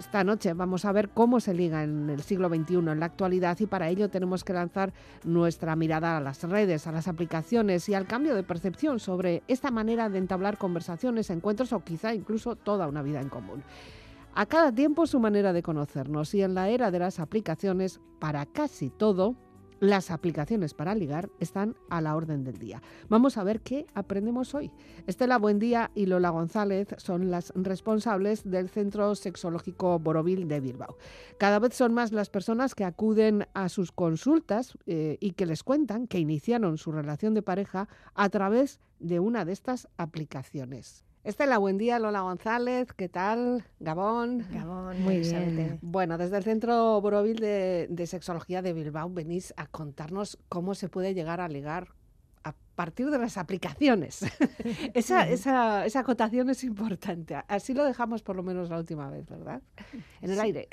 Esta noche vamos a ver cómo se liga en el siglo XXI, en la actualidad, y para ello tenemos que lanzar nuestra mirada a las redes, a las aplicaciones y al cambio de percepción sobre esta manera de entablar conversaciones, encuentros o quizá incluso toda una vida en común. A cada tiempo su manera de conocernos y en la era de las aplicaciones, para casi todo, las aplicaciones para ligar están a la orden del día. Vamos a ver qué aprendemos hoy. Estela Buendía y Lola González son las responsables del Centro Sexológico Borovil de Bilbao. Cada vez son más las personas que acuden a sus consultas eh, y que les cuentan que iniciaron su relación de pareja a través de una de estas aplicaciones. Estela, buen día. Lola González, ¿qué tal? Gabón. Gabón, muy bien. Bueno, desde el Centro Borovil de, Sexología de Bilbao venís a contarnos cómo se puede llegar a ligar a partir de las aplicaciones. esa, esa, esa, acotación es importante. Así lo dejamos por lo menos la última vez, ¿verdad? En el aire.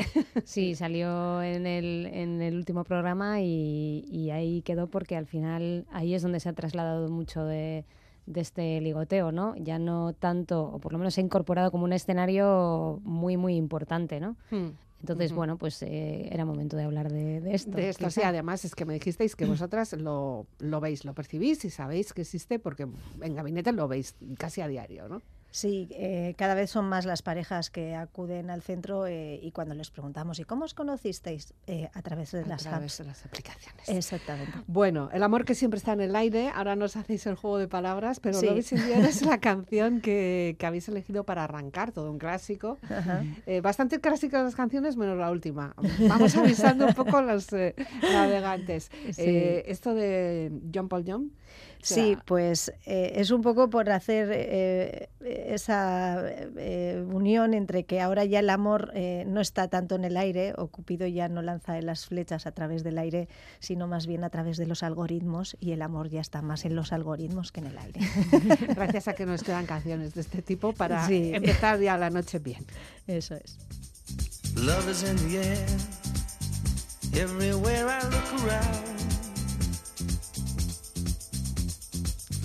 sí, salió en el, en el último programa y, y ahí quedó porque al final ahí es donde se ha trasladado mucho de de este ligoteo, ¿no? Ya no tanto, o por lo menos se ha incorporado como un escenario muy, muy importante, ¿no? Hmm. Entonces, bueno, pues eh, era momento de hablar de, esto. De esto, sí, además es que me dijisteis que vosotras lo, lo veis, lo percibís y sabéis que existe porque en gabinete lo veis casi a diario, ¿no? Sí, eh, cada vez son más las parejas que acuden al centro eh, y cuando les preguntamos, ¿y cómo os conocisteis? Eh, a través de las través de las aplicaciones. Exactamente. Bueno, el amor que siempre está en el aire, ahora nos hacéis el juego de palabras, pero sí. Love es la canción que, que, habéis elegido para arrancar, todo un clásico. bastante clásicas las canciones, menos la última. Vamos avisando un poco a los navegantes. esto de John Paul Young. Sí, pues eh, es un poco por hacer eh, esa eh, unión entre que ahora ya el amor no está tanto en el aire, o Cupido ya no lanza las flechas a través del aire, sino más bien a través de los algoritmos, y el amor ya está más en los algoritmos que en el aire. Gracias a que nos quedan canciones de este tipo para empezar ya la noche bien. Eso es. Love is in the air,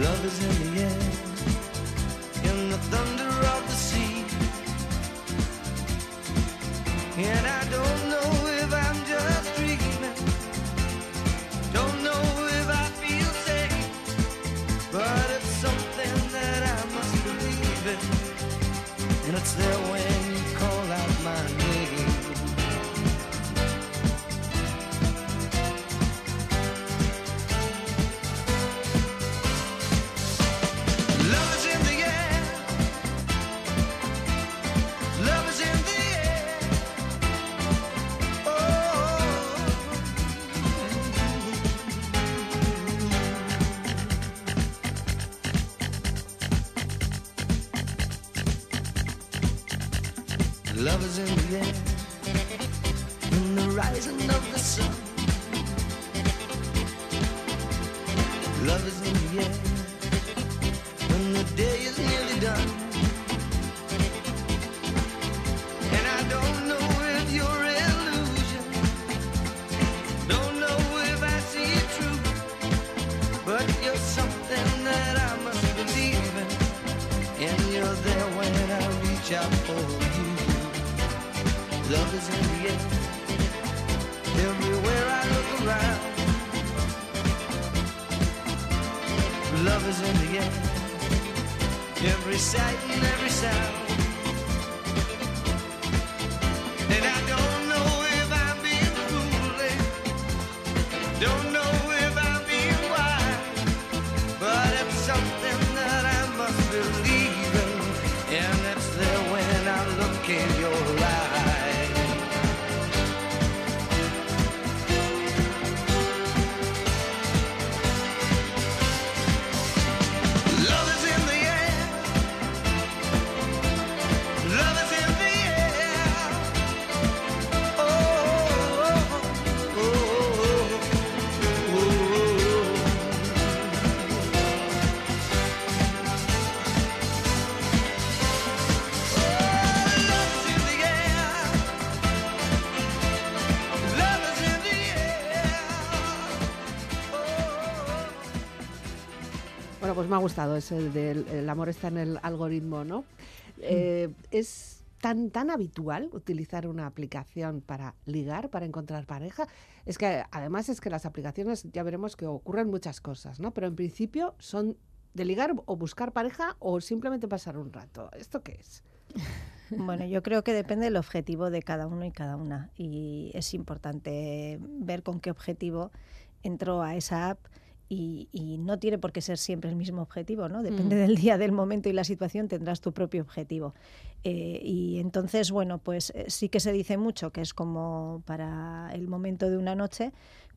Love is in the air, in the thunder of the sea. And I don't know if I'm just dreaming, don't know if I feel safe, but it's something that I must believe in. And it's there me ha gustado ese del el amor está en el algoritmo, ¿no? Eh, es tan, tan habitual utilizar una aplicación para ligar, para encontrar pareja. Es que además es que las aplicaciones ya veremos que ocurren muchas cosas, ¿no? Pero en principio son de ligar o buscar pareja o simplemente pasar un rato. ¿Esto qué es? Bueno, yo creo que depende del objetivo de cada uno y cada una. Y es importante ver con qué objetivo entró a esa app y, no tiene por qué ser siempre el mismo objetivo, ¿no? Depende mm. del día, del momento y la situación, tendrás tu propio objetivo. Eh, y entonces, bueno, pues eh, sí que se dice mucho que es como para el momento de una noche,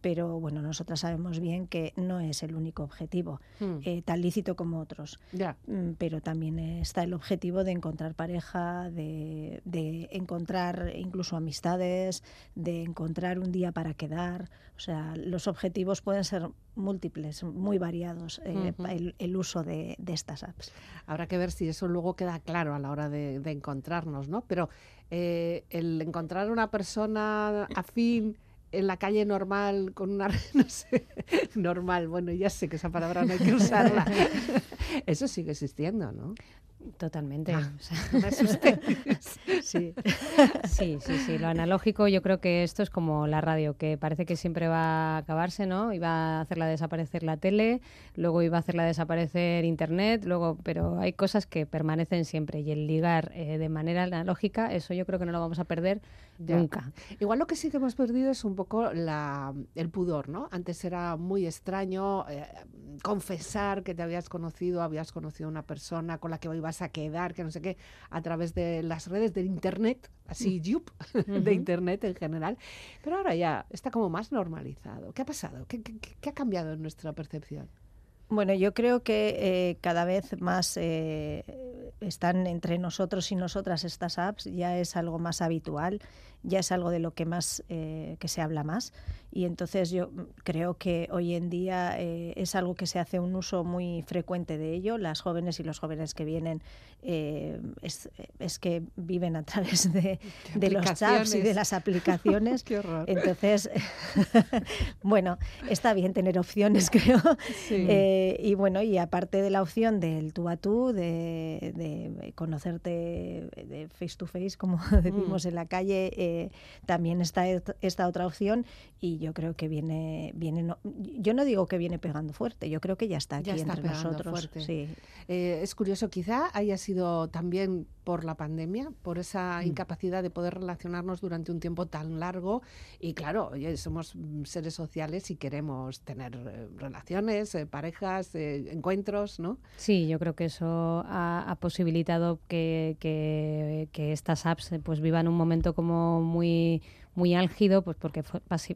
pero bueno, nosotras sabemos bien que no es el único objetivo, hmm. eh, tan lícito como otros. Mm, pero también está el objetivo de encontrar pareja, de, encontrar incluso amistades, de encontrar un día para quedar. O sea, los objetivos pueden ser múltiples, muy variados, eh, el, uso de, estas apps. Habrá que ver si eso luego queda claro a la hora de, encontrarnos, ¿no? Pero eh, el encontrar una persona afín en la calle normal con una no sé, normal, bueno, ya sé que esa palabra no hay que usarla. Eso sigue existiendo, ¿no? Totalmente. Ah, sí. sí, sí, sí. Lo analógico, yo creo que esto es como la radio, que parece que siempre va a acabarse, ¿no? Iba a hacerla desaparecer la tele, luego iba a hacerla desaparecer internet, luego, pero hay cosas que permanecen siempre y el ligar eh, de manera analógica, eso yo creo que no lo vamos a perder nunca. Igual lo que sí que hemos perdido es un poco la, el pudor, ¿no? Antes era muy extraño eh, confesar que te habías conocido, habías conocido a una persona con la que ibas a quedar, que no sé qué, a través de las redes del Internet, así, yup, de Internet en general. Pero ahora ya está como más normalizado. ¿Qué ha pasado? ¿Qué, qué, ha cambiado en nuestra percepción? Bueno, yo creo que eh, cada vez más eh, están entre nosotros y nosotras estas apps, ya es algo más habitual ya es algo de lo que más eh, que se habla más. Y entonces yo creo que hoy en día eh, es algo que se hace un uso muy frecuente de ello. Las jóvenes y los jóvenes que vienen eh, es, es, que viven a través de, de los chats y de las aplicaciones. Qué horror. entonces bueno está bien tener opciones creo. Y bueno y aparte de la opción del tú a tú de, de conocerte de face to face como decimos mm. en la calle también está esta otra opción y yo creo que viene, viene yo no digo que viene pegando fuerte, yo creo que ya está aquí entre nosotros. Sí. Eh, es curioso, quizá haya sido también por la pandemia, por esa mm. incapacidad de poder relacionarnos durante un tiempo tan largo y claro, oye, somos seres sociales y queremos tener eh, relaciones, eh, parejas, encuentros, ¿no? Sí, yo creo que eso ha, posibilitado que, que, que, estas apps pues vivan un momento como muy muy álgido, pues porque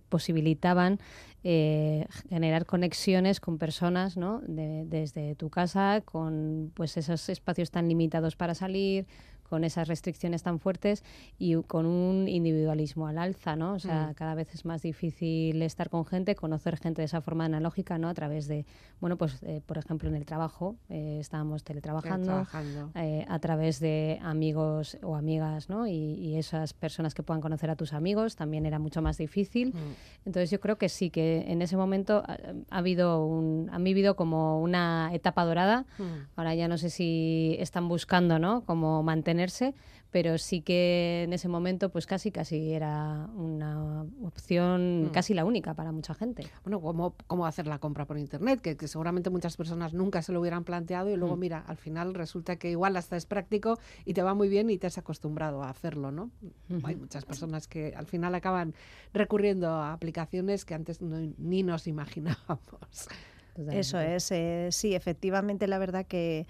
posibilitaban eh, generar conexiones con personas, ¿no? desde tu casa, con pues esos espacios tan limitados para salir, con esas restricciones tan fuertes y con un individualismo al alza, ¿no? O sea, mm. cada vez es más difícil estar con gente, conocer gente de esa forma analógica, ¿no? A través de, bueno, pues, eh, por ejemplo, en el trabajo, eh, estábamos teletrabajando, eh, a través de amigos o amigas, ¿no? Y, esas personas que puedan conocer a tus amigos también era mucho más difícil. Mm. Entonces yo creo que sí, que en ese momento ha, habido un, han vivido como una etapa dorada. Mm. Ahora ya no sé si están buscando, ¿no? Como mantener pero sí que en ese momento pues casi casi era una opción mm. casi la única para mucha gente. Bueno, ¿cómo, cómo hacer la compra por internet? Que, seguramente muchas personas nunca se lo hubieran planteado y luego mm. mira, al final resulta que igual hasta es práctico y te va muy bien y te has acostumbrado a hacerlo, ¿no? Hay muchas personas que al final acaban recurriendo a aplicaciones que antes ni nos imaginábamos. Eso es, eh, sí, efectivamente la verdad que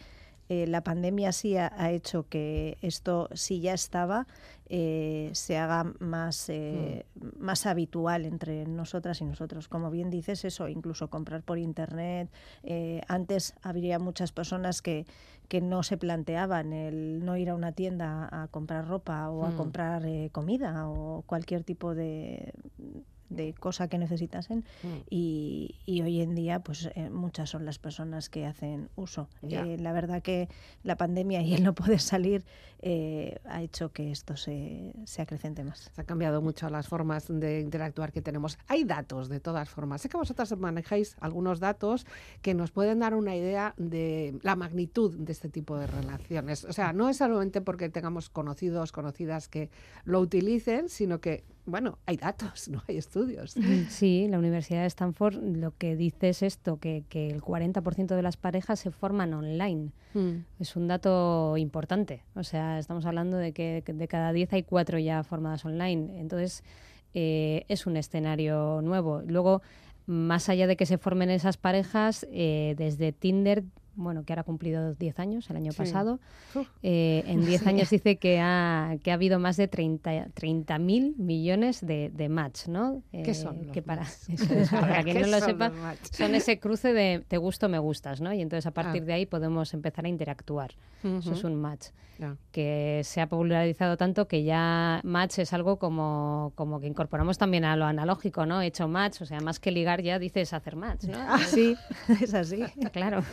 eh, la pandemia sí ha, hecho que esto, si ya estaba, eh, se haga más, eh, mm. más habitual entre nosotras y nosotros. Como bien dices, eso, incluso comprar por Internet. antes habría muchas personas que, que no se planteaban el no ir a una tienda a comprar ropa o a mm. comprar comida o cualquier tipo de, de cosa que necesitasen Mm. y, y hoy en día pues eh, muchas son las personas que hacen uso. Eh, la verdad que la pandemia y el no poder salir eh, ha hecho que esto se, se acrecente más. Se han cambiado mucho las formas de interactuar que tenemos. Hay datos de todas formas. Sé que vosotras manejáis algunos datos que nos pueden dar una idea de la magnitud de este tipo de relaciones. O sea, no es solamente porque tengamos conocidos, conocidas que lo utilicen, sino que, bueno, hay datos, no hay estudios. Sí, la Universidad de Stanford lo que dice es esto, que, que el 40% de las parejas se forman online. Mm. Es un dato importante. O sea, estamos hablando de que de cada 10 hay 4 ya formadas online. Entonces, eh, es un escenario nuevo. Luego, más allá de que se formen esas parejas, eh, desde Tinder, bueno, que ahora ha cumplido 10 años el año Sí. pasado, eh, en 10 años dice que ha, que ha habido más de 30 mil millones de, de match, ¿no? ¿Qué Eh, son los que para, es, quien ¿Qué no lo son sepa, son ese cruce de te gusto, me gustas, ¿no? Y entonces a partir Ah. de ahí podemos empezar a interactuar. Eso es un match que se ha popularizado tanto que ya match es algo como, como que incorporamos también a lo analógico, ¿no? He hecho match, o sea, más que ligar ya dices hacer match, ¿no? Sí, es así. Claro.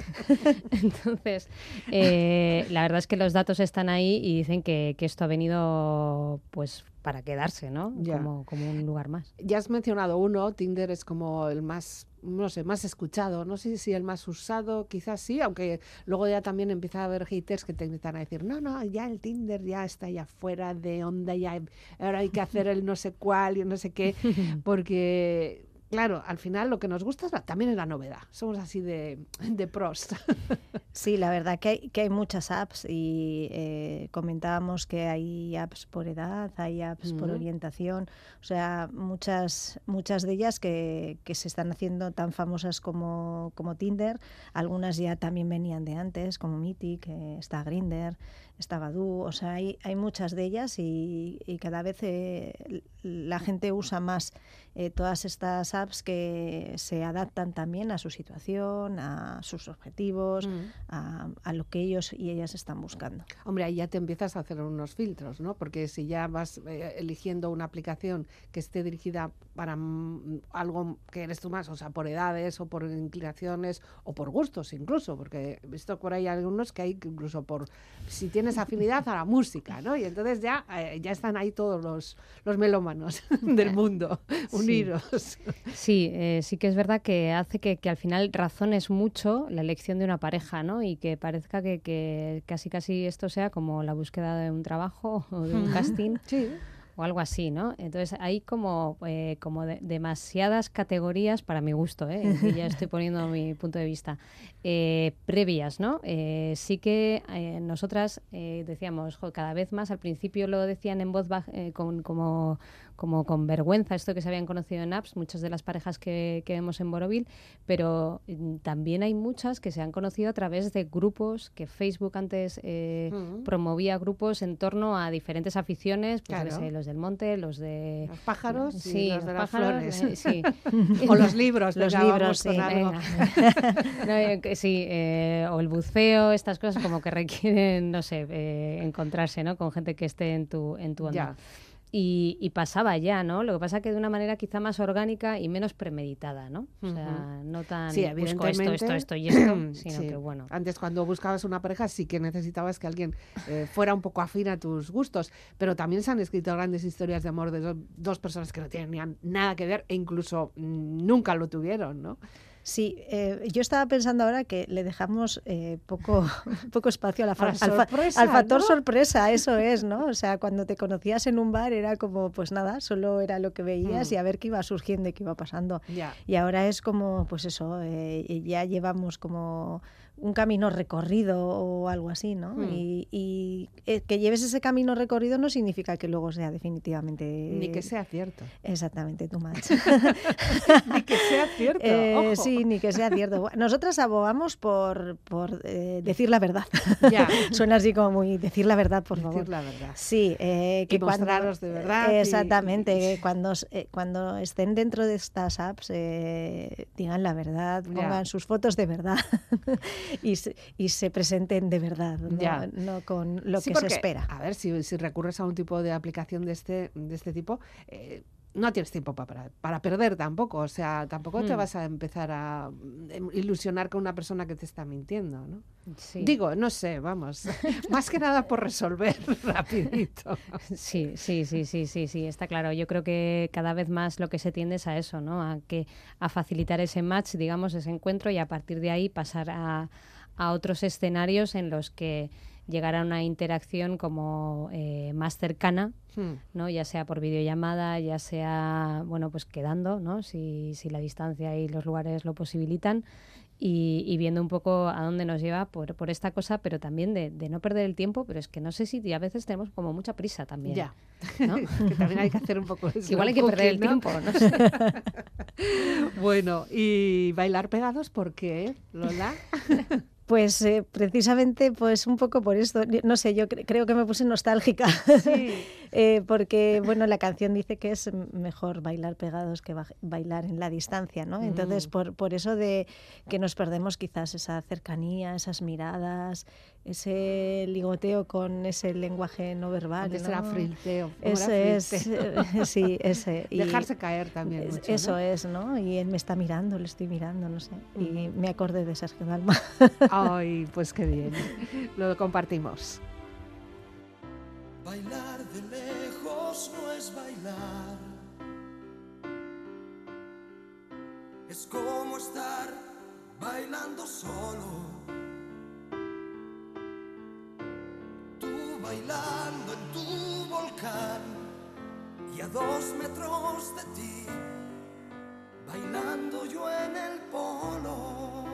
Entonces, eh, la verdad es que los datos están ahí y dicen que, que esto ha venido pues para quedarse, ¿no? Ya. Como, como un lugar más. Ya has mencionado uno, Tinder es como el más, no sé, más escuchado. No sé si el más usado, quizás sí, aunque luego ya también empieza a haber haters que te empiezan a decir, no, no, ya el Tinder ya está ya fuera de onda, ya ahora hay que hacer el no sé cuál y no sé qué, porque... Claro, al final lo que nos gusta es la- también es la novedad. Somos así de, de pros. Sí, la verdad que hay, que hay muchas apps y eh, comentábamos que hay apps por edad, hay apps por orientación, o sea, muchas, muchas de ellas que, que se están haciendo tan famosas como, como Tinder, algunas ya también venían de antes, como Mythic, eh, está Grinder, está Badoo, o sea, hay, hay muchas de ellas y, y cada vez eh, la gente usa más eh, todas estas apps que se adaptan también a su situación, a sus objetivos, a, a lo que ellos y ellas están buscando. Hombre, ahí ya te empiezas a hacer unos filtros, ¿no? Porque si ya vas eh, eligiendo una aplicación que esté dirigida para mm, algo que eres tú más, o sea, por edades o por inclinaciones o por gustos incluso, porque he visto por ahí algunos que hay que incluso por si tienes afinidad a la música, ¿no? Y entonces ya, eh, ya están ahí todos los, los melómanos del mundo unidos. Sí, eh, sí que es verdad que hace que, que al final razones mucho la elección de una pareja, ¿no? Y que parezca que, que casi casi esto sea como la búsqueda de un trabajo o de un casting Sí. o algo así, ¿no? Entonces hay como, eh, como de- demasiadas categorías para mi gusto, ¿eh? Y ya estoy poniendo mi punto de vista, eh, previas, ¿no? Eh, sí que eh, nosotras eh, decíamos, "Jo, cada vez más, al principio lo decían en voz baja, eh, con, como, como con vergüenza esto que se habían conocido en apps, muchas de las parejas que, que vemos en Borovil, pero mm, también hay muchas que se han conocido a través de grupos que Facebook antes eh, promovía grupos en torno a diferentes aficiones, pues Claro. sé, los del monte, los de Los pájaros sí, los de las pájaros, flores. eh, sí. o los libros. Los libros, sí, algo. Venga. No, eh, sí, eh, o el buceo, estas cosas como que requieren, no sé, eh, encontrarse, ¿no? Con gente que esté en tu, en tu onda. Ya. Y, y pasaba ya, ¿no? Lo que pasa que de una manera quizá más orgánica y menos premeditada, ¿no? O sea, no tan Sí, busco esto, esto, esto y esto, sino Sí. que bueno. Antes, cuando buscabas una pareja, sí que necesitabas que alguien eh, fuera un poco afín a tus gustos, pero también se han escrito grandes historias de amor de do- dos personas que no tenían nada que ver e incluso mm, nunca lo tuvieron, ¿no? Sí, eh, yo estaba pensando ahora que le dejamos eh, poco, poco espacio a la A sorpresa, al factor ¿no? sorpresa, eso es, ¿no? O sea, cuando te conocías en un bar era como, pues nada, solo era lo que veías Mm. y a ver qué iba surgiendo y qué iba pasando. Y ahora es como, pues eso, eh, ya llevamos como un camino recorrido o algo así, ¿no? Hmm. Y, y, eh, que lleves ese camino recorrido no significa que luego sea definitivamente... Ni que sea cierto. Exactamente, tu match. Ni que sea cierto. Eh, ojo. sí, ni que sea cierto. Nosotras abogamos por, por eh, decir la verdad. Ya. Suena así como muy decir la verdad, por favor. Decir la verdad. Sí, eh, que Y mostraros de verdad y- Exactamente, que cuando, cuando estén dentro de estas apps eh, digan la verdad, Ya. pongan sus fotos de verdad y, se, y se presenten de verdad, no, Ya. no con lo Sí, que se espera. A ver, si, si recurres a un tipo de aplicación de este, de este tipo, eh, no tienes tiempo para, para perder tampoco. O sea, tampoco te Mm. vas a empezar a mm, ilusionar con una persona que te está mintiendo, ¿no? Sí. Digo, no sé, vamos. Más que nada por resolver rapidito. Sí, sí, sí, sí, sí, sí, está claro. Yo creo que cada vez más lo que se tiende es a eso, ¿no? A que a facilitar ese match, digamos, ese encuentro y a partir de ahí pasar a, a otros escenarios en los que llegar a una interacción como eh, más cercana, Hmm. ¿no? Ya sea por videollamada, ya sea, bueno, pues quedando, ¿no? Si, si la distancia y los lugares lo posibilitan. Y, y viendo un poco a dónde nos lleva por, por esta cosa, pero también de, de no perder el tiempo, pero es que no sé si a veces tenemos como mucha prisa también. Ya. ¿no? que también hay que hacer un poco Que igual hay que perder el tiempo, no sé. Bueno, y bailar pegados, ¿por qué, Lola? Pues eh, precisamente, pues un poco por esto, no sé, yo cre- creo que me puse nostálgica, Sí. eh, porque bueno, la canción dice que es mejor bailar pegados que ba- bailar en la distancia, ¿no? Entonces, Mm. por, por eso de que nos perdemos quizás esa cercanía, esas miradas, ese ligoteo con ese lenguaje no verbal. Antes ¿no? era frilteo. ¿cómo era Ese es, eh, sí, ese. y- Dejarse caer también es- mucho, Eso ¿no? es, ¿no? Y él me está mirando, le estoy mirando, no sé. Y me acordé de Sergio Dalma. Ay, pues qué bien. Lo compartimos. Bailar de lejos no es bailar. Es como estar bailando solo. Bailando en tu volcán y a dos metros de ti, bailando yo en el polo.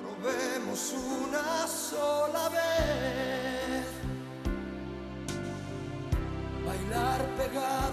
Probemos una sola vez. Bailar pegados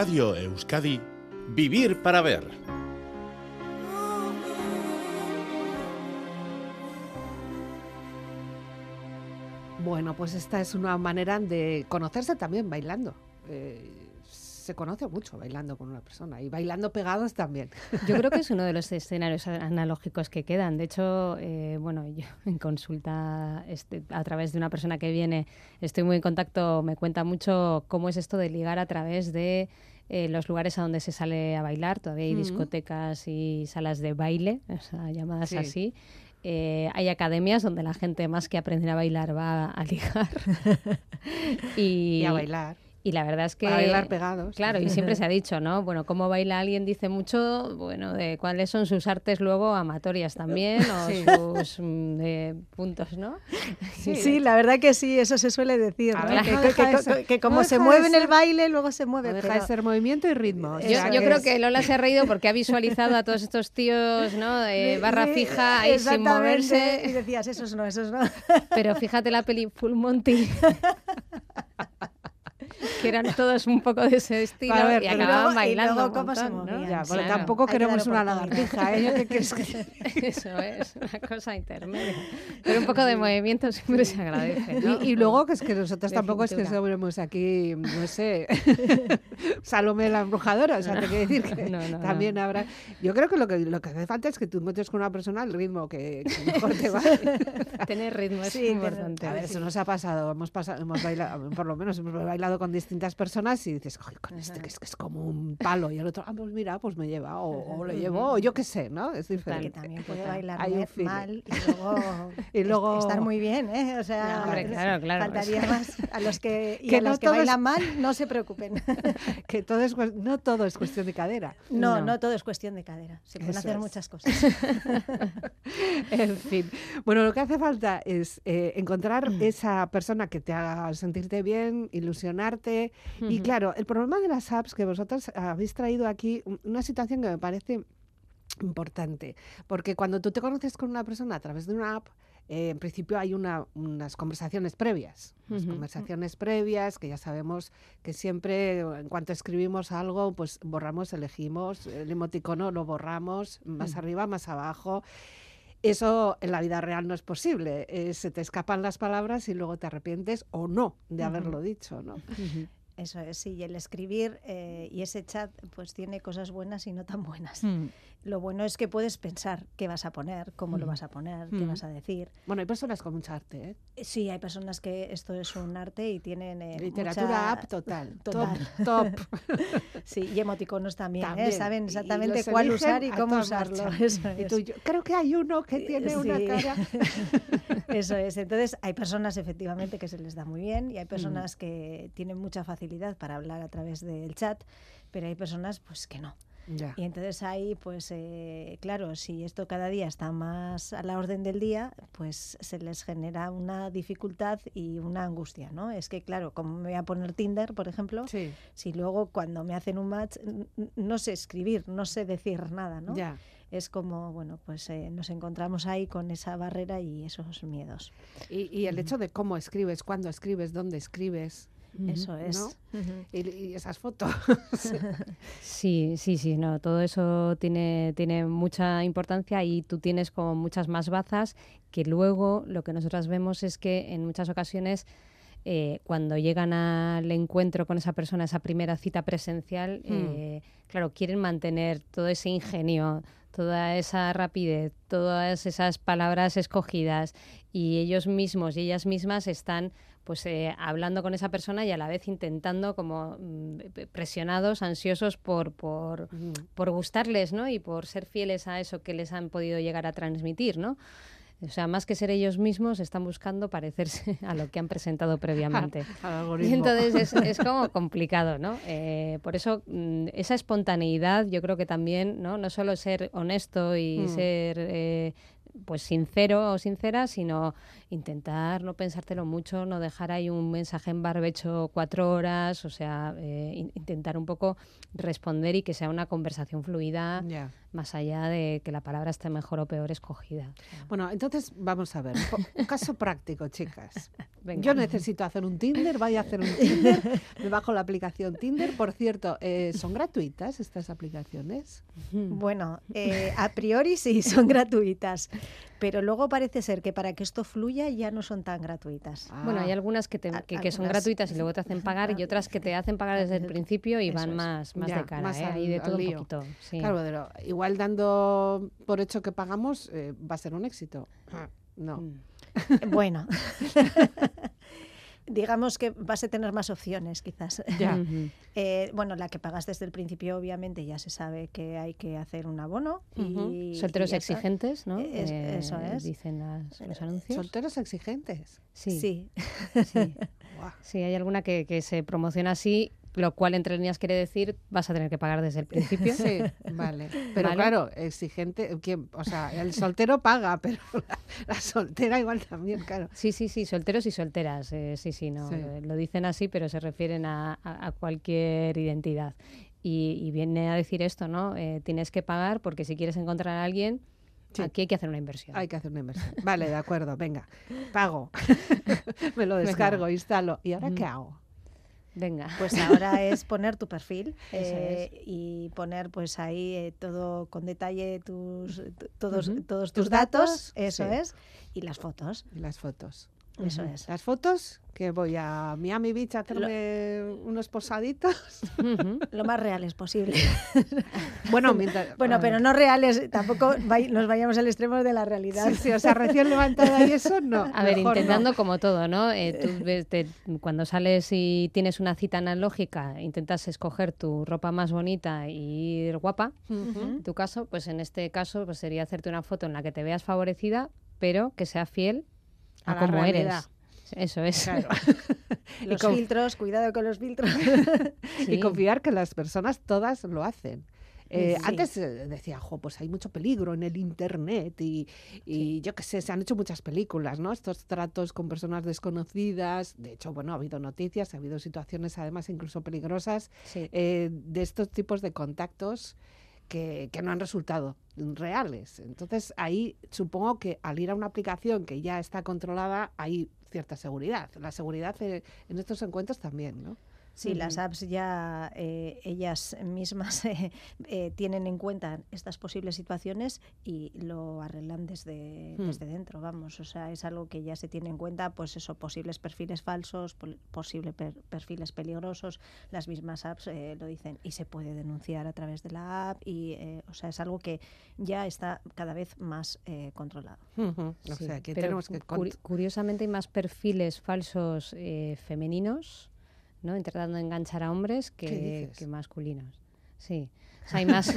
Radio Euskadi, Vivir para Ver. Bueno, pues esta es una manera de conocerse también bailando. Eh, se conoce mucho bailando con una persona y bailando pegados también. Yo creo que es uno de los escenarios analógicos que quedan. De hecho, eh, bueno, yo en consulta este, a través de una persona que viene, estoy muy en contacto, me cuenta mucho cómo es esto de ligar a través de eh, los lugares a donde se sale a bailar. Todavía hay discotecas y salas de baile, o sea, llamadas Sí. así. Eh, hay academias donde la gente más que aprender a bailar va a ligar. y, Y a bailar. Y la verdad es que... Bailar pegados. Claro, y siempre se ha dicho, ¿no? Bueno, cómo baila alguien dice mucho, bueno, de cuáles son sus artes luego amatorias también, o Sí. sus mm, eh, puntos, ¿no? Sí, la verdad que sí, eso se suele decir, A ¿no? ver, que, no no como se mueve en el baile, luego se mueve. deja pero- de ser movimiento y ritmo. o Yo, creo es- que Lola se ha reído porque ha visualizado a todos estos tíos, ¿no? De barra fija ahí sin exactamente, Y moverse. decías, esos no, esos no. Pero fíjate la peli Full Monty. que eran todos un poco de ese estilo A ver, y acababan luego- y bailando. luego un cómo se montón, ¿no? movían. Ya, porque Claro. tampoco Hay que dar queremos una lagartija, ¿eh? Qué quieres que- Eso es, una cosa intermedia. Pero un poco de movimiento siempre se agradece. ¿no? Y, y luego que es que nosotros De tampoco es que somos aquí, no sé, Salomé la embrujadora, o sea, te quiero decir que No, no, no. también habrá... Yo creo que lo, que lo que hace falta es que tú encuentres con una persona el ritmo que, que mejor te va. Tener ritmo es Sí, importante. A ver, eso nos ha pasado, hemos pasado, hemos bailado, por lo menos hemos bailado con distintas personas y dices, "Joder, con este que es, que es como un palo y el otro, ah, pues mira, pues me lleva, o, o lo llevo, o yo qué sé, ¿no? Es que diferente. también puede bailar mal y luego, Y luego- est- estar muy bien, ¿eh? O sea, No, claro, claro. faltaría más. A los que, y Que a no los que es- bailan mal, no se preocupen. Que todo es, no todo es cuestión de cadera. No, No. no, todo es cuestión de cadera. Se pueden Eso hacer es. muchas cosas. en fin. Bueno, lo que hace falta es eh, encontrar Mm. esa persona que te haga sentirte bien, ilusionarte. Y Ujú. claro, el problema de las apps que vosotros habéis traído aquí, un- una situación que me parece importante, porque cuando tú te conoces con una persona a través de una app, eh, en principio hay una- unas conversaciones previas, unas Ujú. conversaciones previas que ya sabemos que siempre en cuanto escribimos algo, pues borramos, elegimos, el emoticono lo borramos, más arriba, más abajo. Eso en la vida real no es posible. eh, se te escapan las palabras y luego te arrepientes o no de haberlo dicho, ¿no? Eso es, sí. Y el escribir eh, y ese chat, pues tiene cosas buenas y no tan buenas. Mm. Lo bueno es que puedes pensar qué vas a poner, cómo lo vas a poner, qué Mm. vas a decir. Bueno, hay personas con mucha arte, ¿eh? Eh, Sí, hay personas que esto es un arte y tienen eh, Literatura mucha- app total. total. Top, top. Sí, y emoticonos también, ¿eh? Saben exactamente cuál usar y cómo usarlo. Eso Y es. tú, yo creo que hay uno que tiene una cara. Eso es. Entonces, hay personas efectivamente que se les da muy bien y Mm. hay personas que tienen mucha facilidad para hablar a través del chat, pero hay personas pues que no. Ya. Y entonces ahí, pues eh, claro, si esto cada día está más a la orden del día, pues se les genera una dificultad y una angustia, ¿no? Es que claro, como me voy a poner Tinder, por ejemplo, Sí, si luego cuando me hacen un match no sé escribir, no sé decir nada, ¿no? ya. Es como, bueno, pues eh, nos encontramos ahí con esa barrera y esos miedos. Y, y el hecho de cómo escribes, cuándo escribes, dónde escribes. Eso es. Y, y esas fotos. Sí, sí, sí, no, todo eso tiene, tiene mucha importancia y tú tienes como muchas más bazas que luego lo que nosotras vemos es que en muchas ocasiones eh, cuando llegan al encuentro con esa persona, esa primera cita presencial, eh, claro, quieren mantener todo ese ingenio, toda esa rapidez, todas esas palabras escogidas y ellos mismos y ellas mismas están pues eh, hablando con esa persona y a la vez intentando como mm, presionados, ansiosos por, por, por gustarles, ¿no? Y por ser fieles a eso que les han podido llegar a transmitir, ¿no? O sea, más que ser ellos mismos, están buscando parecerse a lo que han presentado previamente. Y entonces es, es como complicado, ¿no? Eh, por eso mm, esa espontaneidad yo creo que también, ¿no? No solo ser honesto y Mm. ser, eh, pues sincero o sincera, sino intentar no pensártelo mucho, no dejar ahí un mensaje en barbecho cuatro horas, o sea, eh, in- intentar un poco responder y que sea una conversación fluida. Más allá de que la palabra esté mejor o peor escogida. Bueno, entonces vamos a ver. Un caso práctico, chicas. venga. Yo necesito hacer un Tinder, vaya a hacer un Tinder, me bajo la aplicación Tinder. Por cierto, eh, ¿son gratuitas estas aplicaciones? Bueno, eh, a priori sí, son gratuitas, pero luego parece ser que para que esto fluya ya no son tan gratuitas. Bueno, hay Ah, algunas que, te- que, que son algunas gratuitas y luego te hacen pagar y otras que te hacen pagar desde el principio y van más, más Ya, de cara. más ¿eh? al- Hay de todo un poquito. sí. Claro, pero igual dando por hecho que pagamos eh, va a ser un éxito. No. Mm. Bueno, digamos que vas a tener más opciones quizás. Ya. Eh, bueno, la que pagas desde el principio obviamente ya se sabe que hay que hacer un abono. Y, Solteros y exigentes, ¿no? Es- Eh, eso es. Dicen las- los anuncios. Solteros exigentes. Sí, Sí. Sí, hay alguna que, que se promociona así, lo cual entre líneas quiere decir vas a tener que pagar desde el principio. Sí, vale. Pero Vale. claro, exigente, ¿quién? o sea, el soltero paga, pero la, la soltera igual también, claro. Sí, sí, sí, solteros y solteras. eh, sí, sí, no. Sí. eh, Lo dicen así, pero se refieren a, a- a cualquier identidad. Y, y viene a decir esto, ¿no? Eh, tienes que pagar porque si quieres encontrar a alguien, Sí. aquí hay que hacer una inversión. Hay que hacer una inversión. Vale, de acuerdo, venga, pago. Me lo descargo, instalo. ¿Y ahora qué hago? Venga. Pues ahora es poner tu perfil eh, y poner pues ahí eh, todo con detalle tus todos todos Tus tus datos, datos, eso sí. es, y las fotos, Y las fotos. Eso es. Las fotos, que voy a Miami Beach a hacerme unos posaditos. Lo más reales posible. Bueno, mientras, Bueno, pero no reales, tampoco nos vayamos al extremo de la realidad. Sí, sí, o sea, recién levantada y eso no. A ver, no. intentando como todo, ¿no? Eh, tú ves, te- cuando sales y tienes una cita analógica, intentas escoger tu ropa más bonita y ir guapa. En tu caso, pues en este caso pues sería hacerte una foto en la que te veas favorecida, pero que sea fiel a, A la cómo realidad. eres. Eso es. Claro. Los con- filtros, cuidado con los filtros. Sí. Y confiar que las personas todas lo hacen. Eh, Sí. Antes eh, decía, jo, pues hay mucho peligro en el Internet y, y yo qué sé, se han hecho muchas películas, ¿no? Estos tratos con personas desconocidas. De hecho, bueno, ha habido noticias, ha habido situaciones además incluso peligrosas Sí. eh, de estos tipos de contactos que, que no han resultado reales. Entonces ahí supongo que al ir a una aplicación que ya está controlada hay cierta seguridad. La seguridad eh, en estos encuentros también, ¿no? Sí, las apps ya eh, ellas mismas eh, eh, tienen en cuenta estas posibles situaciones y lo arreglan desde, Hmm. desde dentro, vamos. O sea, es algo que ya se tiene en cuenta, pues eso, posibles perfiles falsos, pol- posibles per- perfiles peligrosos, las mismas apps eh, lo dicen y se puede denunciar a través de la app y, eh, o sea, es algo que ya está cada vez más eh, controlado. O Sí, sea, que pero tenemos que... curiosamente hay más perfiles falsos eh, femeninos, ¿no? Intentando enganchar a hombres ¿Qué que, masculinos. Sí. O sea, hay más.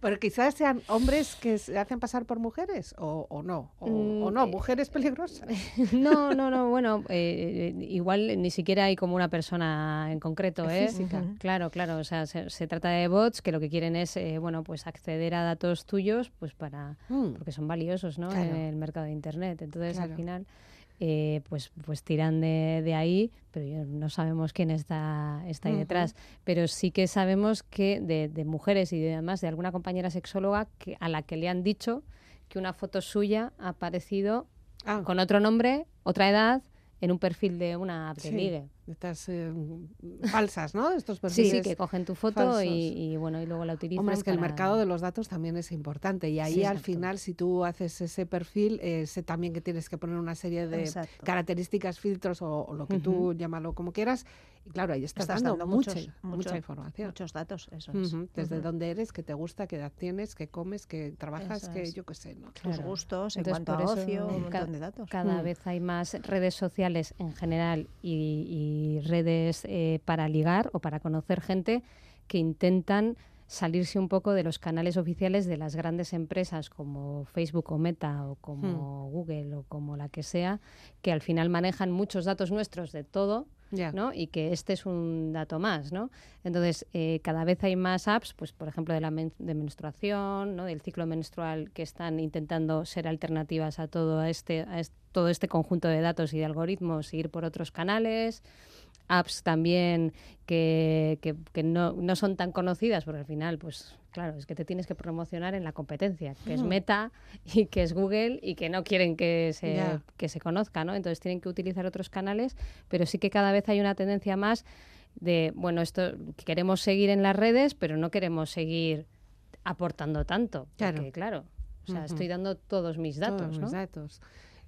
Pero quizás sean hombres que se hacen pasar por mujeres o, o no. O, o Mm, no, eh, mujeres peligrosas. no, no, no. Bueno, eh, eh, igual ni siquiera hay como una persona en concreto, ¿eh? Física. Claro, claro. O sea, se, se trata de bots que lo que quieren es, eh, bueno, pues acceder a datos tuyos, pues para Mm. porque son valiosos, ¿no? Claro. En el mercado de internet. Entonces, Claro. al final, eh, pues, pues tiran de, de ahí, pero no sabemos quién está, está ahí detrás. Pero sí que sabemos que de, de mujeres y de- además de alguna compañera sexóloga que, a la que le han dicho que una foto suya ha aparecido Ah, con otro nombre, otra edad, en un perfil de una app de Sí. ligue. Estas eh, falsas, ¿no? Estos Sí, perfiles. sí, que cogen tu foto y, y, bueno, y luego la utilizan. Hombre, es que el mercado de los datos también es importante y ahí Sí, al final si tú haces ese perfil, eh, sé también que tienes que poner una serie de Exacto. características, filtros o, o lo que tú llámalo como quieras. Y claro, ahí estás, Estás dando, dando mucha, muchos- mucha mucho- información. Muchos datos, eso es. Desde dónde eres, qué te gusta, qué edad tienes, qué comes, qué trabajas, qué yo qué sé, ¿no? Tus gustos en Entonces, cuanto a ocio, un ca- montón de datos. Cada Mm. vez hay más redes sociales en general y, y redes eh, para ligar o para conocer gente que intentan salirse un poco de los canales oficiales de las grandes empresas como Facebook o Meta o como Google o como la que sea, que al final manejan muchos datos nuestros de todo ¿no? Y que este es un dato más, ¿no? Entonces, eh, cada vez hay más apps, pues por ejemplo, de la men- de menstruación, ¿no? Del ciclo menstrual que están intentando ser alternativas a todo este, a todo este conjunto de datos y de algoritmos, e ir por otros canales apps también que, que- que no, no son tan conocidas, porque al final, pues claro, es que te tienes que promocionar en la competencia, que es. Meta y que es Google y que no quieren que se, que se conozca, ¿no? Entonces tienen que utilizar otros canales, pero sí que cada vez hay una tendencia más de, bueno, esto que queremos seguir en las redes, pero no queremos seguir aportando tanto. Claro. Porque, claro, o sea, estoy dando todos mis datos, Todos ¿no? mis datos.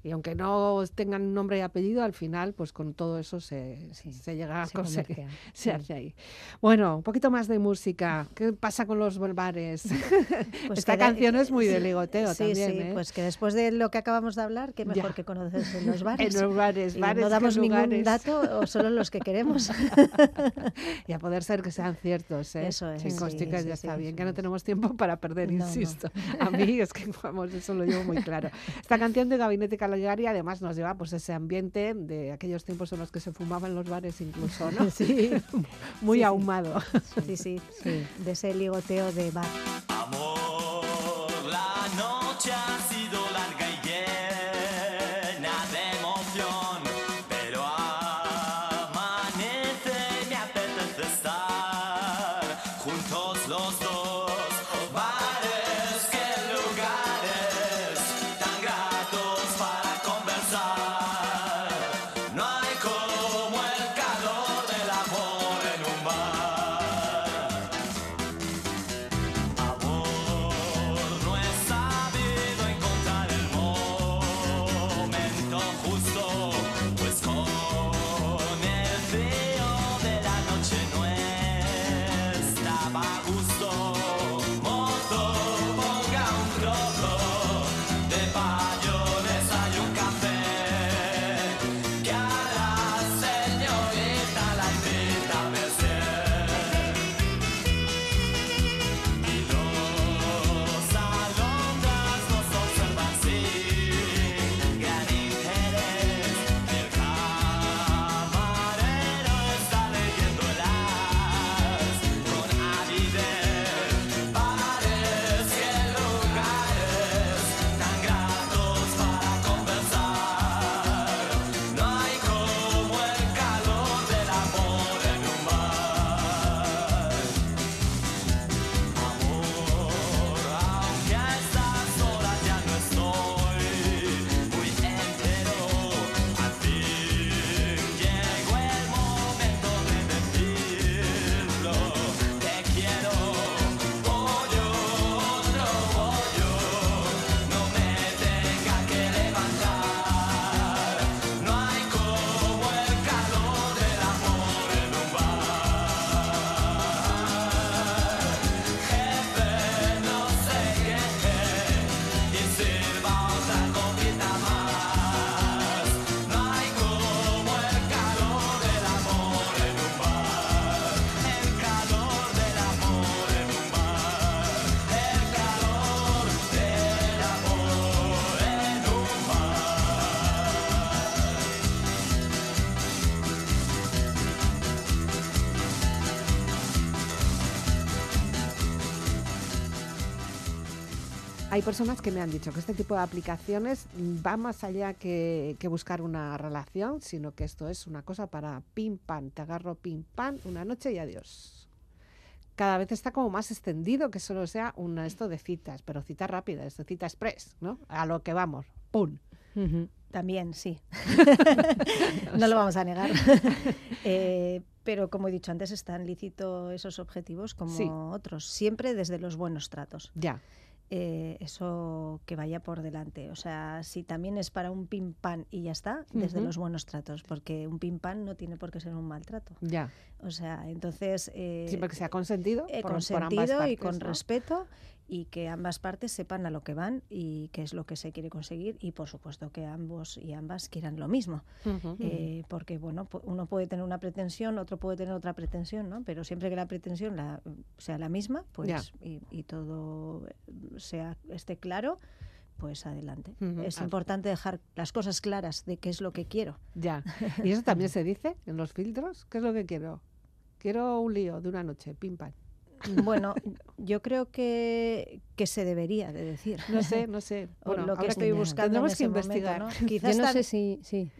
Y aunque no tengan nombre y apellido, al final, pues con todo eso se, Sí, se llega a se conseguir. Se Sí. hace ahí. Bueno, un poquito más de música. ¿Qué pasa con los bares? Pues Esta de- canción es muy de ligoteo también, sí, ¿eh? pues que después de lo que acabamos de hablar, qué mejor Ya. que conocerse en los bares. En los bares, Y bares no damos ningún dato o solo los que queremos. Y a poder ser que sean ciertos, ¿eh? Eso es, Chicos, sí, chicas, sí, ya está bien, que no tenemos tiempo para perder, No, no. insisto. A mí es que, vamos, eso lo llevo muy claro. Esta canción de Gabinete Caligari además nos lleva pues ese ambiente de aquellos tiempos en los que se fumaba en los bares incluso, ¿no? Sí, Muy sí, sí. ahumado. sí, sí, sí, de ese ligoteo de bar. Amor, Hay personas que me han dicho que este tipo de aplicaciones va más allá que, que buscar una relación, sino que esto es una cosa para pim pam, te agarro pim pam, una noche y adiós. Cada vez está como más extendido que solo sea una esto de citas, pero cita rápida, esto cita express, ¿no? A lo que vamos, ¡pum! Ujú. También, sí. no lo vamos a negar. Eh, pero como he dicho antes, es tan lícito esos objetivos como Sí. otros, siempre desde los buenos tratos. Ya, Eh, eso que vaya por delante. O sea, si también es para un pim pam y ya está, desde los buenos tratos, porque un pim pam no tiene por qué ser un maltrato. ya. O sea, entonces eh, Siempre que sea consentido, eh, por, por ambas consentido y partes, con ¿no? respeto y que ambas partes sepan a lo que van y qué es lo que se quiere conseguir y por supuesto que ambos y ambas quieran lo mismo. Eh, porque bueno uno puede tener una pretensión otro puede tener otra pretensión no pero siempre que la pretensión la, sea la misma pues y, y todo sea esté claro pues adelante. Es Ah. importante dejar las cosas claras de qué es lo que quiero. Ya. ¿Y eso también se dice en los filtros? ¿Qué es lo que quiero? Quiero un lío de una noche, pim pam. Bueno, yo creo que, que se debería de decir. No sé, no sé. Bueno, lo que estoy buscando en Tendremos ese que momento, investigar. ¿no? Quizás Yo no tan- sé si... Sí.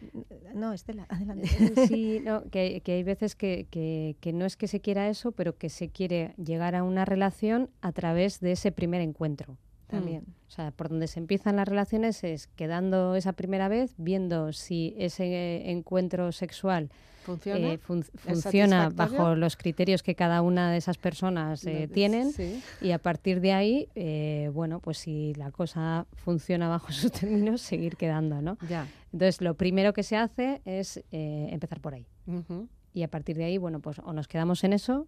No, Estela, adelante. Sí, no, que, que hay veces que, que- que no es que se quiera eso, pero que se quiere llegar a una relación a través de ese primer encuentro también. O sea, por donde se empiezan las relaciones es quedando esa primera vez, viendo si ese eh, encuentro sexual ¿Funciona? eh, fun- funciona bajo los criterios que cada una de esas personas eh, tienen. Sí. Y a partir de ahí, eh, bueno, pues si la cosa funciona bajo sus términos, seguir quedando, ¿no? Ya. Entonces, lo primero que se hace es eh, empezar por ahí. Ujú. Y a partir de ahí, bueno, pues o nos quedamos en eso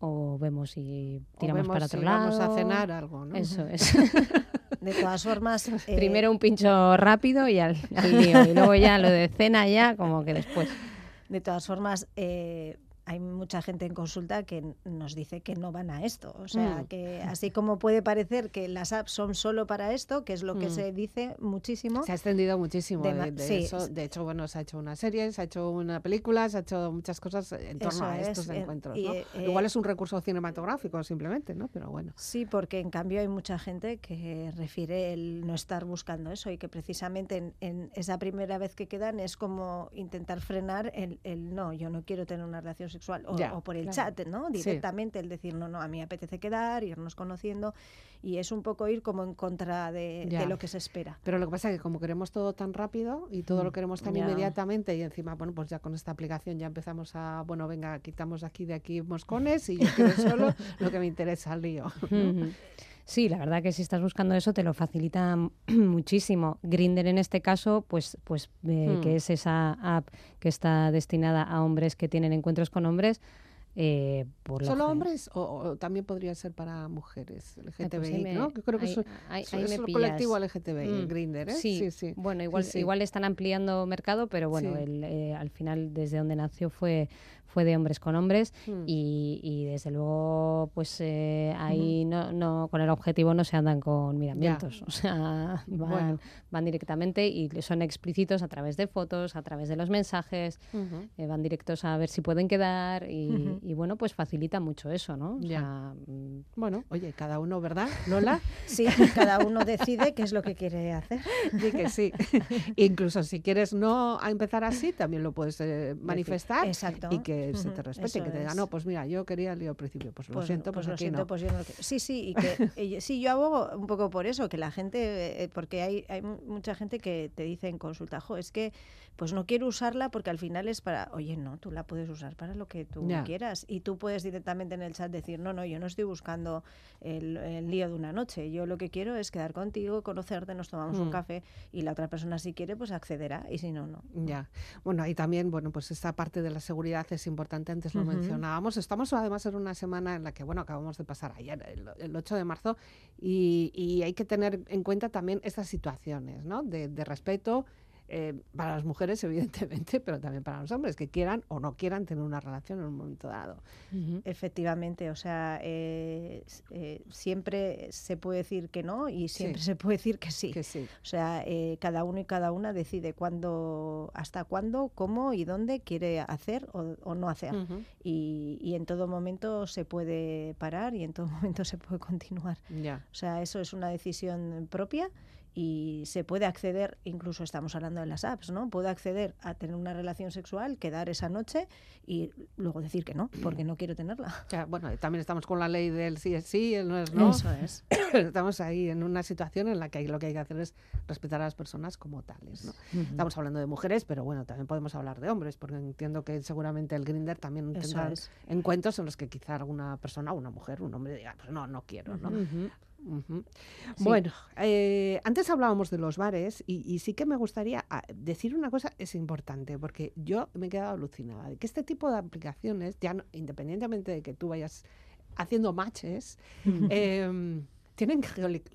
o vemos si O tiramos vemos para otro si lado. Vamos a cenar algo, ¿no? Eso es. De todas formas, eh, Primero un pincho rápido y al, al lío. Y luego ya lo de cena ya como que después. De todas formas, eh, hay mucha gente en consulta que nos dice que no van a esto. O sea, Mm. que así como puede parecer que las apps son solo para esto, que es lo que Mm. se dice muchísimo, Se ha extendido muchísimo De de, ma- de sí. eso. De hecho, bueno, se ha hecho una serie, se ha hecho una película, se ha hecho muchas cosas en torno Eso a es, estos encuentros. y, ¿no? eh, Igual es un recurso cinematográfico simplemente, ¿no? Pero bueno. Sí, porque en cambio hay mucha gente que refiere el no estar buscando eso y que precisamente en, en esa primera vez que quedan es como intentar frenar el, el no, yo no quiero tener una relación sexual o, Ya, o por el claro. chat, ¿no? Sí. Directamente el decir no, no, a mí me apetece quedar, irnos conociendo y es un poco ir como en contra de, lo que se espera. Pero lo que pasa es que como queremos todo tan rápido y todo lo queremos tan inmediatamente y encima, bueno, pues ya con esta aplicación ya empezamos a, bueno, venga, quitamos aquí de aquí moscones y yo quiero solo lo que me interesa, el lío. Ujú. Sí, la verdad que si estás buscando eso te lo facilita muchísimo. Grinder en este caso, pues, pues eh, Hmm. que es esa app que está destinada a hombres que tienen encuentros con hombres. eh, por lo ¿Solo hombres o, o también podría ser para mujeres pues LGTBI, ahí me- ¿no? Que creo que ahí- es, ahí- es- ahí es me el pillas. colectivo LGTBI, Mm, Grinder, ¿eh? Sí, sí, sí. Bueno, igual, sí. igual están ampliando mercado, pero bueno, Sí. el, eh, al final desde donde nació fue, fue de hombres con hombres Mm. y, y desde luego pues eh, ahí no, no con el objetivo no se andan con miramientos, o sea, van, Bueno. van directamente y son explícitos a través de fotos, a través de los mensajes, eh, van directos a ver si pueden quedar y, bueno, pues facilita mucho eso, ¿no? O Ya. sea, mm, Bueno, oye, cada uno, ¿verdad, Lola? Sí, cada uno decide qué es lo que quiere hacer. Di que sí. Incluso si quieres no a empezar así, también lo puedes eh, manifestar Exacto. y que se te Ujú, respete, eso que te diga, es. no, pues mira, yo quería el lío al principio, pues lo siento, pues, lo aquí siento, no. pues yo no. Sí, sí, y que sí, yo abogo un poco por eso, que la gente, eh, porque hay, hay mu- mucha gente que te dice en consulta, jo, es que pues no quiero usarla porque al final es para, oye, no, tú la puedes usar para lo que tú quieras y tú puedes directamente en el chat decir, no, no, yo no estoy buscando el, el lío de una noche, yo lo que quiero es quedar contigo, conocerte, nos tomamos un Mm. café y la otra persona si quiere pues accederá y si no, no. Ya. Bueno, ahí también, bueno, pues esta parte de la seguridad es importante, antes lo mencionábamos. Estamos además en una semana en la que, bueno, acabamos de pasar ayer, el, el 8 de marzo, y, y hay que tener en cuenta también estas situaciones, ¿no? De, de respeto eh, para las mujeres, evidentemente, pero también para los hombres, que quieran o no quieran tener una relación en un momento dado. Efectivamente, o sea, eh, eh, siempre se puede decir que no y siempre Sí. se puede decir que sí. Que sí. O sea, eh, cada uno y cada una decide cuándo, hasta cuándo, cómo y dónde quiere hacer o, o no hacer. Y, y en todo momento se puede parar y en todo momento se puede continuar. O sea, eso es una decisión propia y se puede acceder, incluso estamos hablando de las apps, ¿no? Puedo acceder a tener una relación sexual, quedar esa noche y luego decir que no, porque no quiero tenerla. Bueno, también estamos con la ley del sí es sí, el no es no. Eso es. Estamos ahí en una situación en la que lo que hay que hacer es respetar a las personas como tales. ¿no? Estamos hablando de mujeres, pero bueno, también podemos hablar de hombres, porque entiendo que seguramente el Grinder también tendrá es. encuentros en los que quizá alguna persona, una mujer, un hombre diga, pues no, no quiero. ¿no? Sí. Bueno, eh, antes hablábamos de los bares y, y sí que me gustaría ah, decir una cosa, es importante, porque yo me he quedado alucinada de que este tipo de aplicaciones, ya no- independientemente de que tú vayas haciendo matches, em, tienen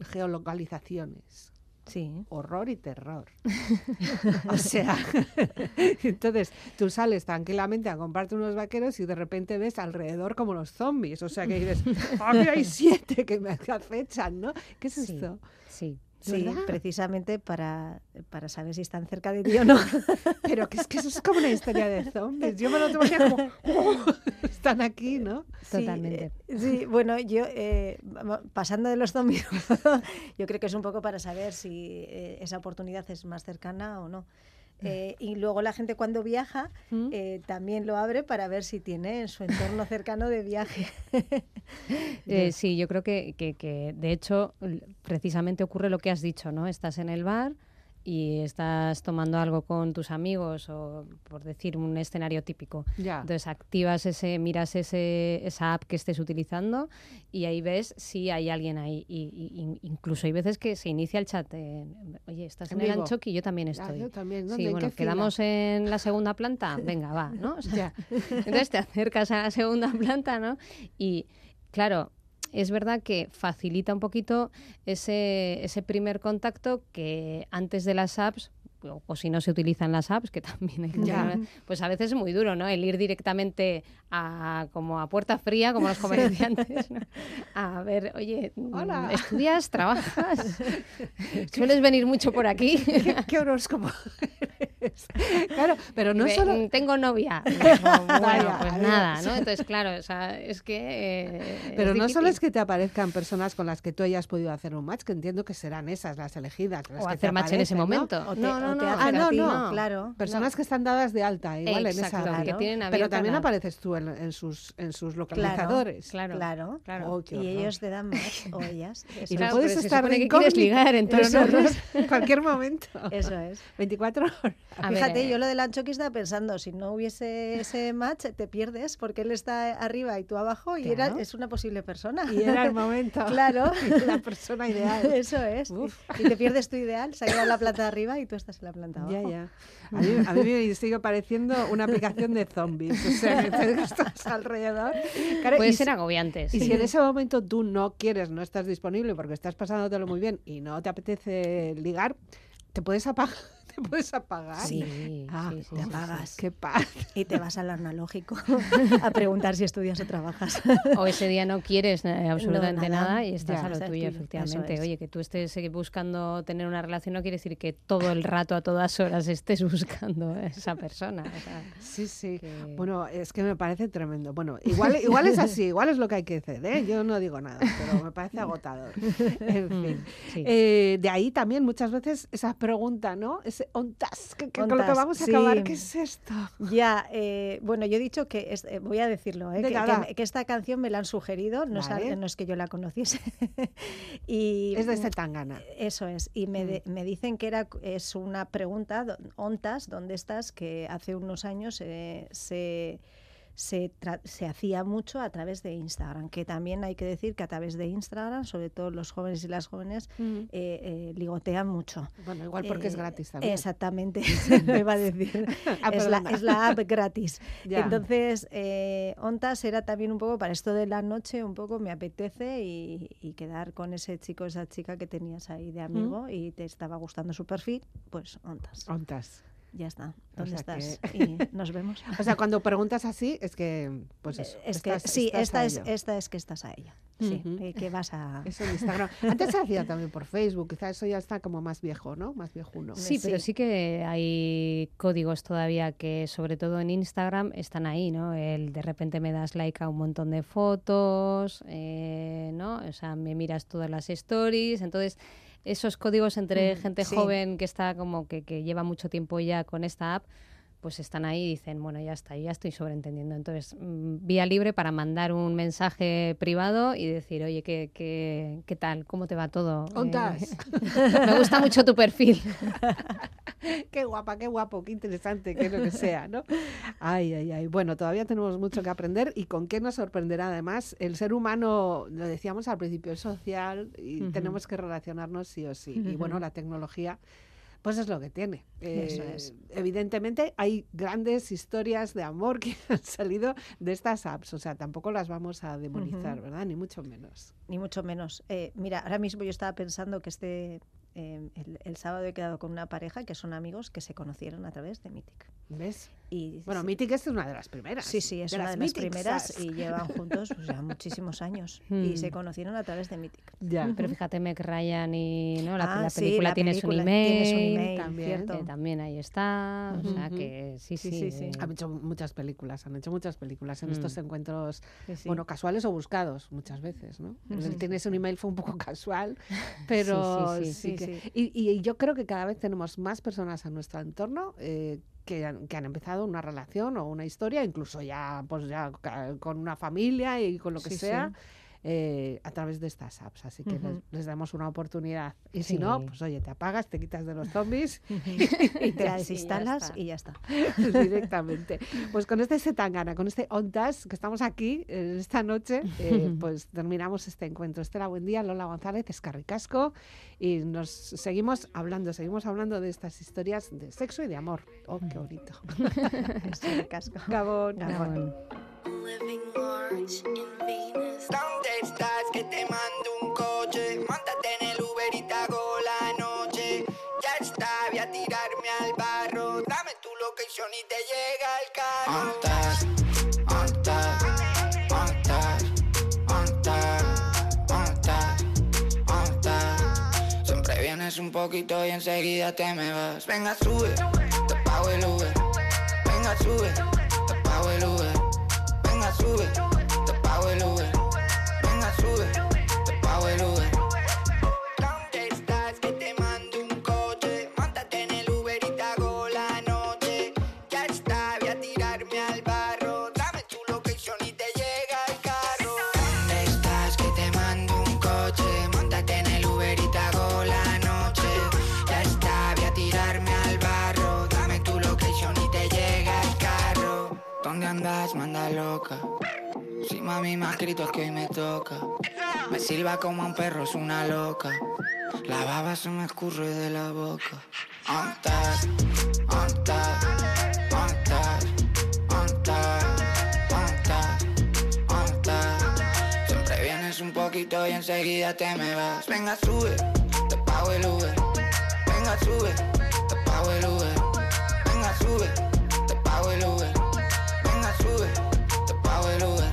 geolocalizaciones. Sí. Horror y terror. o sea, entonces tú sales tranquilamente a comprarte unos vaqueros y de repente ves alrededor como los zombies. O sea que dices, aquí hay siete que me acechan, ¿no? ¿Qué es Sí. esto? Sí. Sí, ¿Verdad? precisamente para, para saber si están cerca de ti o no. Pero que es que eso es como una historia de zombies. Yo me lo tomaría como, "Oh, están aquí, ¿no? Sí, Totalmente. eh, Sí, bueno, yo eh, pasando de los zombies, yo creo que es un poco para saber si eh, esa oportunidad es más cercana o no. Eh, y luego la gente cuando viaja ¿Mm? eh, también lo abre para ver si tiene en su entorno cercano de viaje. Eh, sí, yo creo que, que- que, de hecho precisamente ocurre lo que has dicho, ¿no? Estás en el bar y estás tomando algo con tus amigos o por decir un escenario típico. Entonces activas ese, miras ese, esa app que estés utilizando y ahí ves si hay alguien ahí. Y, y- in- incluso hay veces que se inicia el chat. en, Oye, estás en, En el. Anchoqui, yo también Ah, estoy. yo también. ¿Dónde? Sí, ¿En bueno, fila? quedamos en la segunda planta. Venga, va, ¿no? O sea, Ya. entonces te acercas a la segunda planta, ¿no? Y claro, es verdad que facilita un poquito ese, ese primer contacto que antes de las apps, o, o si no se utilizan las apps, que también hay que pues a veces es muy duro, ¿no? El ir directamente a como a puerta fría, como los comerciantes, ¿no? A ver, oye, Hola. ¿estudias? ¿Trabajas? ¿Sueles venir mucho por aquí? ¿Qué, qué horóscopo? Claro, pero no Ve, solo... mm, Tengo novia. Digo, bueno, Vaya, pues adiós. nada, ¿no? Entonces, claro, o sea, es que... eh, Pero es no solo es que te aparezcan personas con las que tú hayas podido hacer un match, que entiendo que serán esas las elegidas. las O que te hacer match en ese aparecen, ¿no? momento. O te- no, o no, te no. hacen Ah, a no, ti, no. Claro. Personas que están dadas de alta, igual en esa que tienen Pero también la- apareces tú en, en sus, en sus localizadores. Claro, Claro. claro. Oh, Y ellos te dan más, o ellas. Y no puedes estar incógnito, ligar, entonces en cualquier momento. eso es. 24 horas. A ver, Fíjate, eh, yo lo del Anchoqui estaba pensando, si no hubiese ese match, te pierdes porque él está arriba y tú abajo y era, Claro. es una posible persona. Y era el momento. Claro. La persona ideal. Eso es. Uf. Y te pierdes tu ideal, se ha quedado la planta arriba y tú estás en la planta de Ya, abajo. ya. A mí, a mí me sigue pareciendo una aplicación de zombies. O sea, que estás alrededor. Claro, Puede y ser agobiante. Y sí. si en ese momento tú no quieres, no estás disponible porque estás pasándotelo muy bien y no te apetece ligar, te puedes apagar. Te puedes apagar. Sí, Ah, sí, sí, te sí. apagas. Qué paz. Y te vas al analógico a preguntar si estudias o trabajas. O ese día no quieres eh, absolutamente nada. nada, y estás Ya, a lo tuyo, efectivamente. es. Oye, que tú estés eh, buscando tener una relación no quiere decir que todo el rato, a todas horas, estés buscando a esa persona. o sea, Sí, sí. que- Bueno, es que me parece tremendo. Bueno, igual, igual es así, igual es lo que hay que hacer, ¿eh? Yo no digo nada, pero me parece agotador. En fin. Mm, sí. Eh, de ahí también muchas veces esa pregunta, ¿no? Que, que con lo que vamos a sí. acabar, ¿qué es esto? Ya, eh, bueno, yo he dicho que, es- eh, voy a decirlo, eh, que, esta canción me la han sugerido, no, es Vale. al- no es que yo la conociese. y, Es de este tangana. Eso es, y me, de- me dicen que era, es una pregunta, do- ontas, ¿dónde estás? Que hace unos años se, se, se hacía mucho a través de Instagram, que también hay que decir que a través de Instagram, sobre todo los jóvenes y las jóvenes, eh, eh, ligotean mucho. Bueno, igual porque es Eh, gratis también. Exactamente, me iba a decir. Ah, es, la, es la app gratis. Ya. Entonces, eh, Ontas era también un poco para esto de la noche, un poco me apetece y, y quedar con ese chico, esa chica que tenías ahí de amigo y te estaba gustando su perfil, pues Ontas. Ontas. Ya está. O ¿Dónde sea estás? que- Y nos vemos. O sea, cuando preguntas así, es que, pues eso. es que sí, estás esta es, esta es que estás a ella. Sí, eh, que vas a... Eso en Instagram. Antes se hacía también por Facebook, quizás eso ya está como más viejo, ¿no? Más viejuno. Sí, pero sí. sí que hay códigos todavía que, sobre todo en Instagram, están ahí, ¿no? El de repente me das like a un montón de fotos, eh, ¿no? O sea, me miras todas las stories. Entonces, esos códigos entre Mm, gente sí. joven que está como que, que lleva mucho tiempo ya con esta app, pues están ahí y dicen, bueno, ya está, ya estoy sobreentendiendo. Entonces, mm, vía libre para mandar un mensaje privado y decir, oye, ¿qué, qué, qué tal? ¿Cómo te va todo? Eh, Ontas. me gusta mucho tu perfil. qué guapa, qué guapo, qué interesante, qué lo que sea, ¿no? Ay, ay, ay. Bueno, todavía tenemos mucho que aprender y con qué nos sorprenderá además. El ser humano, lo decíamos al principio, es social y tenemos que relacionarnos sí o sí. Y bueno, la tecnología. Pues es lo que tiene. Eso Eh, es. Evidentemente hay grandes historias de amor que han salido de estas apps, o sea, tampoco las vamos a demonizar. ¿verdad? Ni mucho menos. Ni mucho menos. Eh, mira, ahora mismo yo estaba pensando que este eh, el, el sábado he quedado con una pareja que son amigos que se conocieron a través de Mythic. ¿Ves? Y, Bueno, sí. Mythic es una de las primeras. Sí, sí, es de una las de las Mythic primeras y llevan juntos pues, ya muchísimos años. y Mm. se conocieron a través de Mythic. Ya. Pero fíjate, Meg Ryan y ¿no? la, Ah, la sí, película la Tienes, película un email, Tienes un email, también. cierto. que también ahí está. O sea que sí, Sí, sí. sí, sí. eh, Han hecho muchas películas, han hecho muchas películas en Mm. estos encuentros, Sí, sí. bueno, casuales o buscados muchas veces, ¿no? El Ujú. Tienes un email fue un poco casual, pero sí, sí, sí sí, que- sí. Y, y yo creo que cada vez tenemos más personas en nuestro entorno eh, que, han, que han empezado una relación o una historia, incluso ya, pues ya con una familia y con lo que Sí, sí. Eh, a través de estas apps, así que les, damos una oportunidad. Y si no, pues oye, te apagas, te quitas de los zombies y te ya, la sí, ya desinstalas y ya está. directamente. Pues con este Setangana, con este Ontas, que estamos aquí eh, esta noche, eh, pues terminamos este encuentro. Estela, buen día, Lola González, Escarricasco, y nos seguimos hablando, seguimos hablando de estas historias de sexo y de amor. Oh, qué bonito. Esto de casco. Gabón, Gabón. Y te llega el carro. ¿Dónde estás? ¿Dónde estás? ¿Dónde estás? Siempre vienes un poquito y enseguida te me vas. Venga, sube, te pago el Uber. Venga, sube, te pago el Uber. Venga, sube, te pago el Uber. Venga, sube, te pago el Uber. Manda loca. Si mami me ha es que hoy me toca. Me silba como un perro, es una loca. La baba se me escurre de la boca. ¿Dónde estás? Siempre vienes un poquito y enseguida te me vas. Venga, sube, te pago el Uber. Venga, sube, te pago el Uber. Venga, sube, te pago el Uber. Te pago el Uber.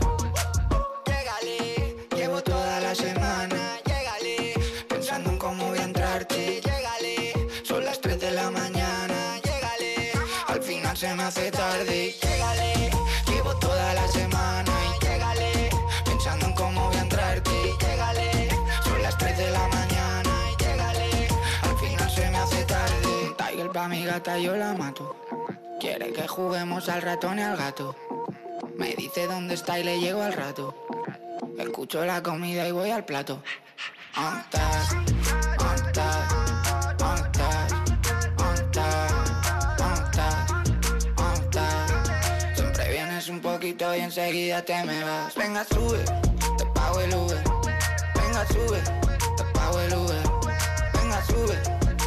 Llégale, llevo toda la semana. Llégale, pensando en cómo voy a entrarte. Llégale, son las 3 de la mañana. Llégale, al final se me hace tarde. Llégale, llevo toda la semana. Y llégale, pensando en cómo voy a entrarte. Llégale, son las 3 de la mañana. Y llégale, al final se me hace tarde. Tiger pa' mi gata, yo la mato. Quiere que juguemos al ratón y al gato. Dice dónde está y le llego al rato. Escucho la comida y voy al plato. ¿Dónde estás? ¿Dónde estás? ¿Dónde estás? ¿Dónde estás? ¿Dónde estás? ¿Dónde estás? Siempre vienes un poquito y enseguida te me vas. Venga, sube, te pago el Uber. Venga, sube, te pago el Uber. Venga, sube,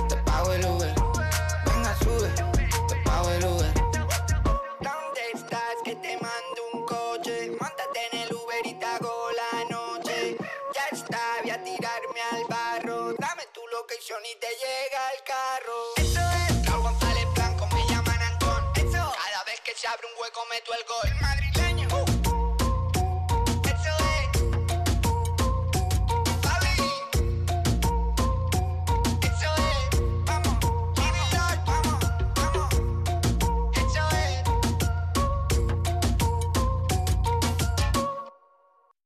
te pago el Uber. Venga, sube, location y te llega el carro. Eso es Raúl González Blanco, me llaman Antón. Eso, cada vez que se abre un hueco meto el gol.